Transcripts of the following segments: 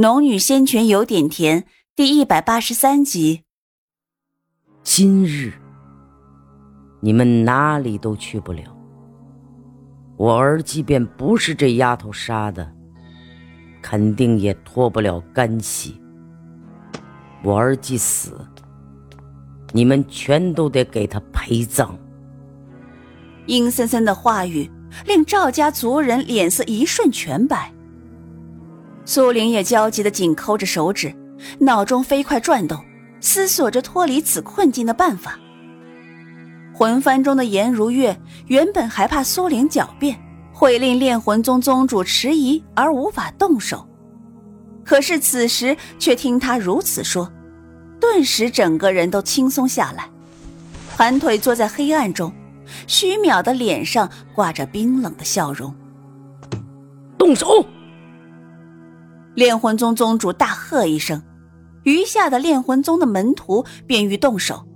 农女仙泉有点甜，第一百八十三集。今日你们哪里都去不了。我儿即便不是这丫头杀的，肯定也脱不了干系。我儿既死，你们全都得给他陪葬。阴森森的话语令赵家族人脸色一瞬全白。苏玲也焦急的紧抠着手指，脑中飞快转动，思索着脱离此困境的办法。魂幡中的颜如月原本还怕苏玲狡辩会令炼魂宗宗主迟疑而无法动手，可是此时却听他如此说，顿时整个人都轻松下来，盘腿坐在黑暗中，虚渺的脸上挂着冰冷的笑容。动手！炼魂宗宗主大喝一声，余下的炼魂宗的门徒便欲动手。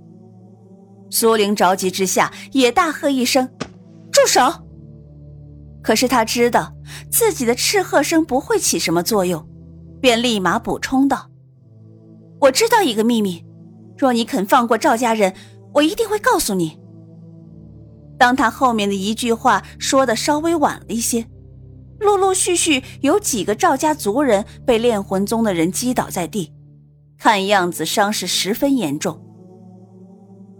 苏玲着急之下也大喝一声：“住手！”可是他知道自己的斥喝声不会起什么作用，便立马补充道：“我知道一个秘密，若你肯放过赵家人，我一定会告诉你。”当他后面的一句话说的稍微晚了一些。陆陆续续有几个赵家族人被炼魂宗的人击倒在地，看样子伤势十分严重。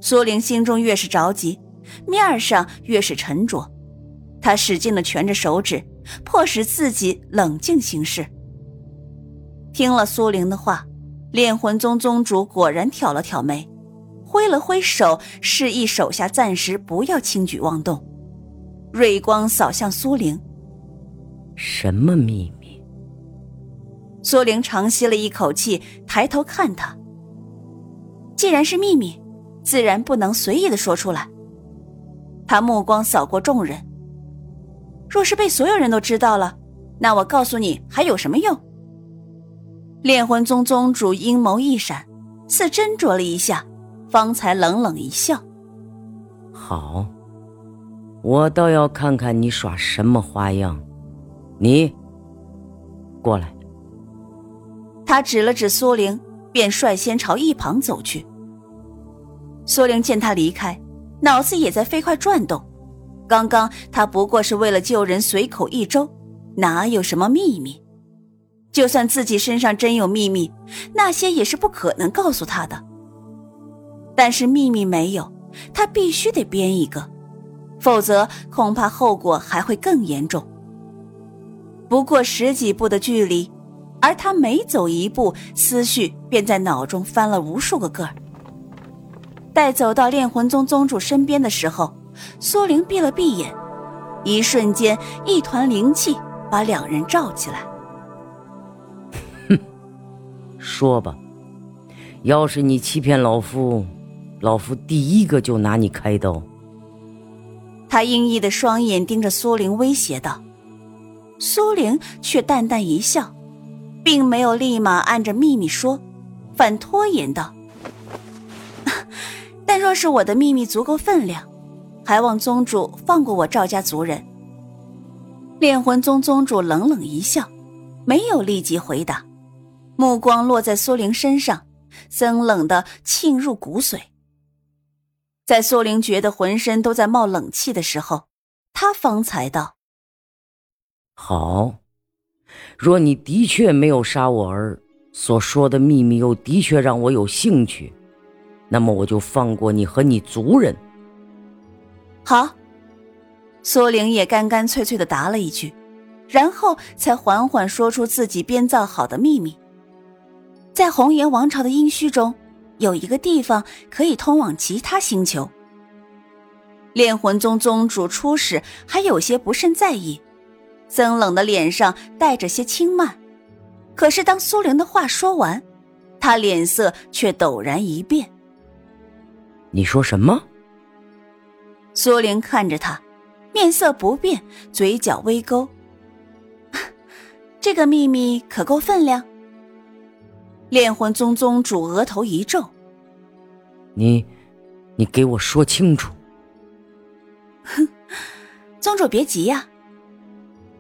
苏玲心中越是着急，面上越是沉着，她使劲的蜷着手指，迫使自己冷静行事。听了苏玲的话，炼魂宗宗主果然挑了挑眉，挥了挥手，示意手下暂时不要轻举妄动，锐光扫向苏玲。什么秘密？苏玲长吸了一口气，抬头看他。既然是秘密，自然不能随意的说出来。他目光扫过众人，若是被所有人都知道了，那我告诉你还有什么用？炼魂宗宗主阴谋一闪，似斟酌了一下，方才冷冷一笑：“好，我倒要看看你耍什么花样。”你过来。他指了指苏玲，便率先朝一旁走去。苏玲见他离开，脑子也在飞快转动。刚刚他不过是为了救人随口一周，哪有什么秘密？就算自己身上真有秘密，那些也是不可能告诉他的。但是秘密没有，他必须得编一个，否则恐怕后果还会更严重。不过十几步的距离，而他每走一步，思绪便在脑中翻了无数个个儿。待走到炼魂宗宗主身边的时候，苏玲闭了闭眼，一瞬间，一团灵气把两人罩起来。哼，说吧，要是你欺骗老夫，老夫第一个就拿你开刀。他阴翳的双眼盯着苏玲，威胁道。苏玲却淡淡一笑，并没有立马按着秘密说，反拖延道：“ 但若是我的秘密足够分量，还望宗主放过我赵家族人。”炼魂宗宗主冷冷一笑，没有立即回答，目光落在苏玲身上，森冷的沁入骨髓。在苏玲觉得浑身都在冒冷气的时候，他方才道。好，若你的确没有杀我儿，所说的秘密又的确让我有兴趣，那么我就放过你和你族人。好，苏玲也干干脆脆的答了一句，然后才缓缓说出自己编造好的秘密。在红颜王朝的阴虚中，有一个地方可以通往其他星球。炼魂宗宗主初始还有些不甚在意。森冷的脸上带着些轻慢，可是当苏玲的话说完，他脸色却陡然一变。你说什么？苏玲看着他，面色不变，嘴角微勾。这个秘密可够分量？炼魂宗宗主额头一皱。你，你给我说清楚。哼，宗主别急呀。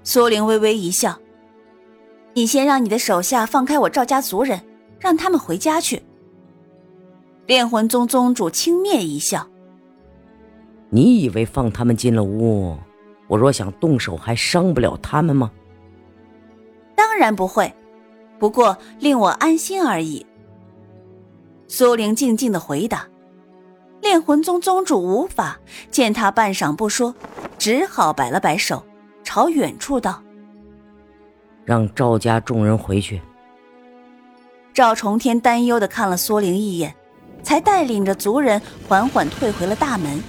苏玲微微一笑：“你先让你的手下放开我赵家族人，让他们回家去。炼魂宗宗主轻蔑一笑：“你以为放他们进了屋，我若想动手，还伤不了他们吗？”当然不会，不过令我安心而已。苏玲静静的回答。炼魂宗宗主无法见他半晌不说，只好摆了摆手，朝远处道：“让赵家众人回去。”赵重天担忧的看了苏玲一眼，才带领着族人缓缓退回了大门，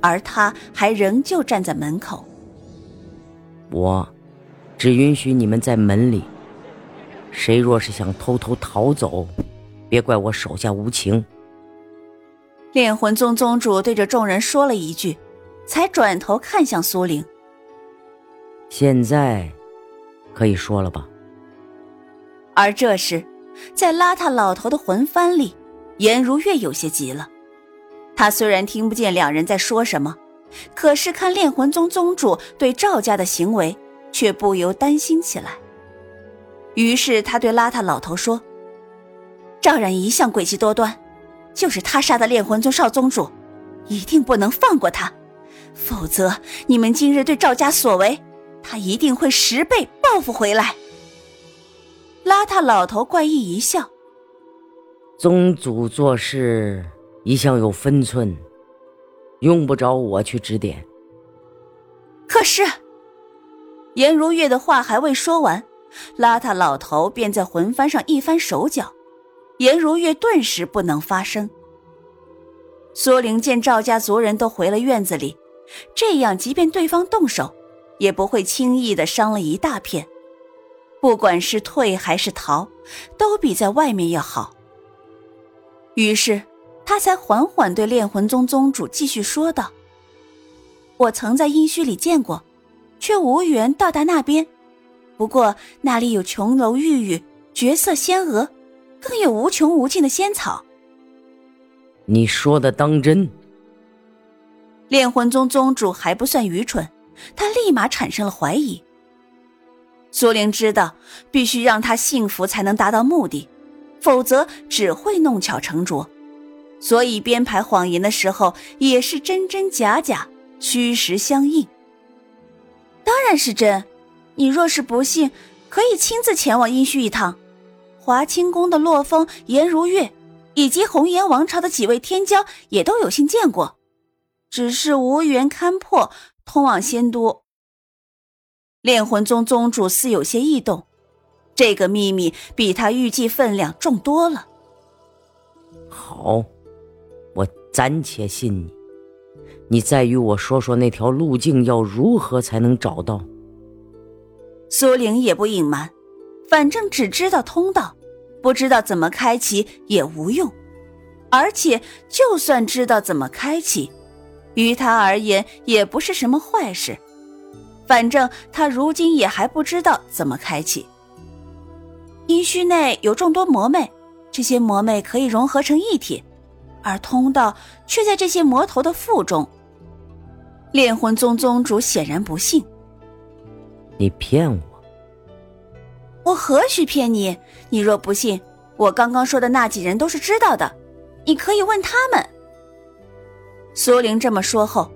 而他还仍旧站在门口。我。只允许你们在门里。谁若是想偷偷逃走，别怪我手下无情。炼魂宗宗主对着众人说了一句，才转头看向苏玲。现在，可以说了吧？而这时，在邋遢老头的魂幡里，颜如月有些急了。他虽然听不见两人在说什么，可是看炼魂宗宗主对赵家的行为。却不由担心起来。于是他对邋遢老头说：“赵然一向诡计多端，就是他杀的炼魂宗少宗主，一定不能放过他，否则你们今日对赵家所为，他一定会十倍报复回来。”邋遢老头怪异一笑：“宗主做事一向有分寸，用不着我去指点。可是。”颜如月的话还未说完，邋遢老头便在魂幡上一翻手脚，颜如月顿时不能发声。苏玲见赵家族人都回了院子里，这样即便对方动手，也不会轻易的伤了一大片。不管是退还是逃，都比在外面要好。于是，他才缓缓对炼魂宗宗主继续说道：“我曾在阴虚里见过。”却无缘到达那边，不过那里有琼楼玉宇、绝色仙娥，更有无穷无尽的仙草。你说的当真？炼魂宗宗主还不算愚蠢，他立马产生了怀疑。苏玲知道，必须让他幸福才能达到目的，否则只会弄巧成拙。所以编排谎言的时候，也是真真假假，虚实相应。当然是真，你若是不信，可以亲自前往阴虚一趟。华清宫的洛风、颜如月，以及红颜王朝的几位天骄，也都有幸见过，只是无缘勘破通往仙都。炼魂宗宗主似有些异动，这个秘密比他预计分量重多了。好，我暂且信你。你再与我说说那条路径要如何才能找到？苏玲也不隐瞒，反正只知道通道，不知道怎么开启也无用。而且就算知道怎么开启，于他而言也不是什么坏事。反正他如今也还不知道怎么开启。阴虚内有众多魔魅，这些魔魅可以融合成一体，而通道却在这些魔头的腹中。炼魂宗宗主显然不信，你骗我！我何须骗你？你若不信，我刚刚说的那几人都是知道的，你可以问他们。苏玲这么说后，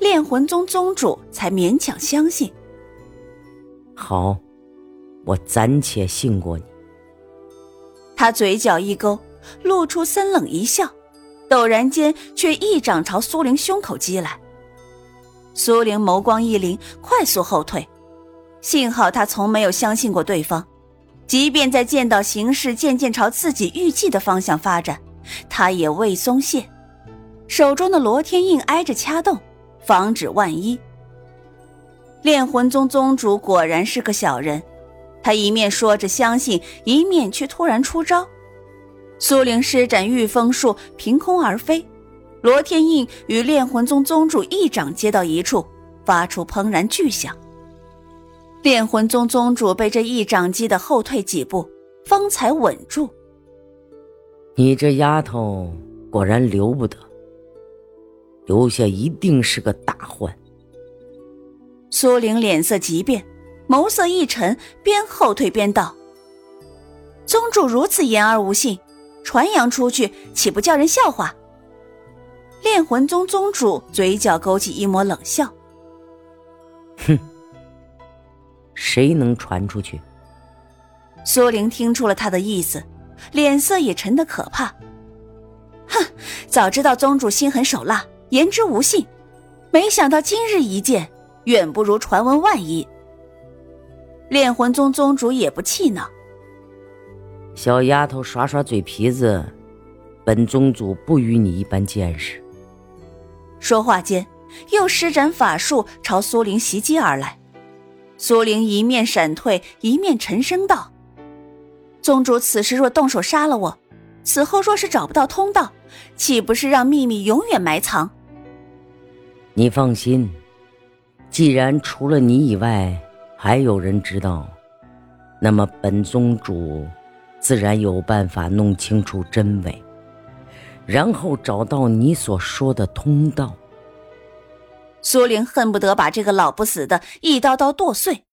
炼魂宗宗主才勉强相信。好，我暂且信过你。他嘴角一勾，露出森冷一笑，陡然间却一掌朝苏玲胸口击来。苏玲眸光一凛，快速后退。幸好他从没有相信过对方，即便在见到形势渐渐朝自己预计的方向发展，他也未松懈，手中的罗天印挨着掐动，防止万一。炼魂宗宗主果然是个小人，他一面说着相信，一面却突然出招。苏玲施展御风术，凭空而飞。罗天印与炼魂宗宗主一掌接到一处，发出砰然巨响。炼魂宗宗主被这一掌击得后退几步，方才稳住。你这丫头果然留不得，留下一定是个大患。苏玲脸色急变，眸色一沉，边后退边道：“宗主如此言而无信，传扬出去岂不叫人笑话？”炼魂宗宗主嘴角勾起一抹冷笑：“哼，谁能传出去？”苏玲听出了他的意思，脸色也沉得可怕。哼，早知道宗主心狠手辣，言之无信，没想到今日一见，远不如传闻万一。炼魂宗宗主也不气恼，小丫头耍耍嘴皮子，本宗主不与你一般见识。说话间，又施展法术朝苏玲袭击而来。苏玲一面闪退，一面沉声道：“宗主此时若动手杀了我，此后若是找不到通道，岂不是让秘密永远埋藏？”你放心，既然除了你以外还有人知道，那么本宗主自然有办法弄清楚真伪。然后找到你所说的通道。苏玲恨不得把这个老不死的一刀刀剁碎。